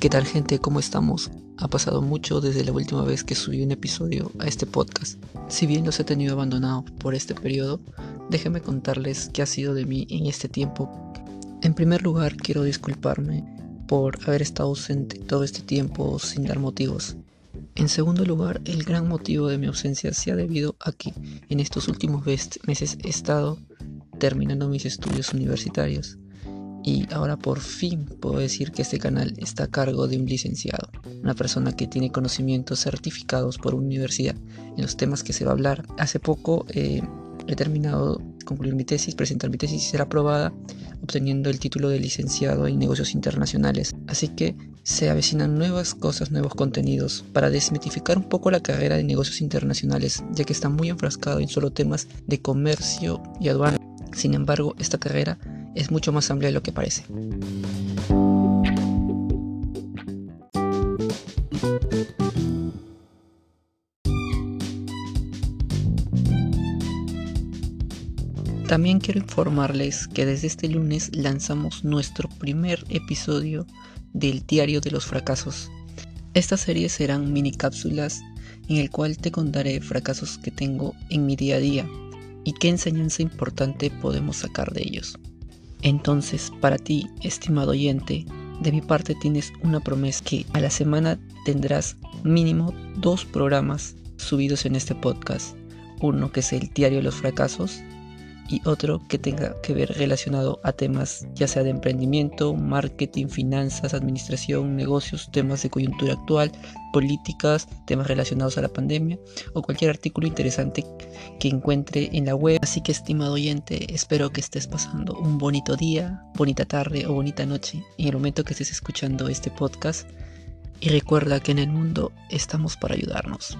¿Qué tal gente? ¿Cómo estamos? Ha pasado mucho desde la última vez que subí un episodio a este podcast. Si bien los he tenido abandonados por este periodo, déjenme contarles qué ha sido de mí en este tiempo. En primer lugar, quiero disculparme por haber estado ausente todo este tiempo sin dar motivos. En segundo lugar, el gran motivo de mi ausencia se ha debido a que en estos últimos meses he estado terminando mis estudios universitarios y ahora por fin puedo decir que este canal está a cargo de un licenciado, una persona que tiene conocimientos certificados por universidad en los temas que se va a hablar. Hace poco eh, he terminado concluir mi tesis, presentar mi tesis y ser aprobada, obteniendo el título de licenciado en negocios internacionales. Así que se avecinan nuevas cosas, nuevos contenidos para desmitificar un poco la carrera de negocios internacionales, ya que está muy enfrascado en solo temas de comercio y aduana. Sin embargo, esta carrera es mucho más amplia de lo que parece. También quiero informarles que desde este lunes lanzamos nuestro primer episodio del Diario de los Fracasos. Esta serie serán mini cápsulas en el cual te contaré fracasos que tengo en mi día a día y qué enseñanza importante podemos sacar de ellos. Entonces, para ti, estimado oyente, de mi parte tienes una promesa que a la semana tendrás mínimo dos programas subidos en este podcast. Uno que es el Diario de los Fracasos y otro que tenga que ver relacionado a temas ya sea de emprendimiento, marketing, finanzas, administración, negocios, temas de coyuntura actual, políticas, temas relacionados a la pandemia o cualquier artículo interesante que encuentre en la web. Así que estimado oyente, espero que estés pasando un bonito día, bonita tarde o bonita noche en el momento que estés escuchando este podcast y recuerda que en el mundo estamos para ayudarnos.